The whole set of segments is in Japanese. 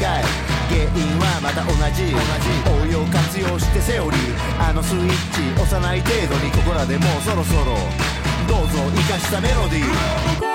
原因はまた同じ。同じ応用活用してセオリー。あのスイッチ押さない程度にここらでもうそろそろ。どうぞ生かしたメロディー。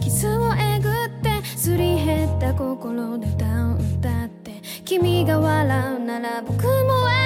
傷をえぐってすり減った心で歌を歌って。君が笑うなら僕も笑う。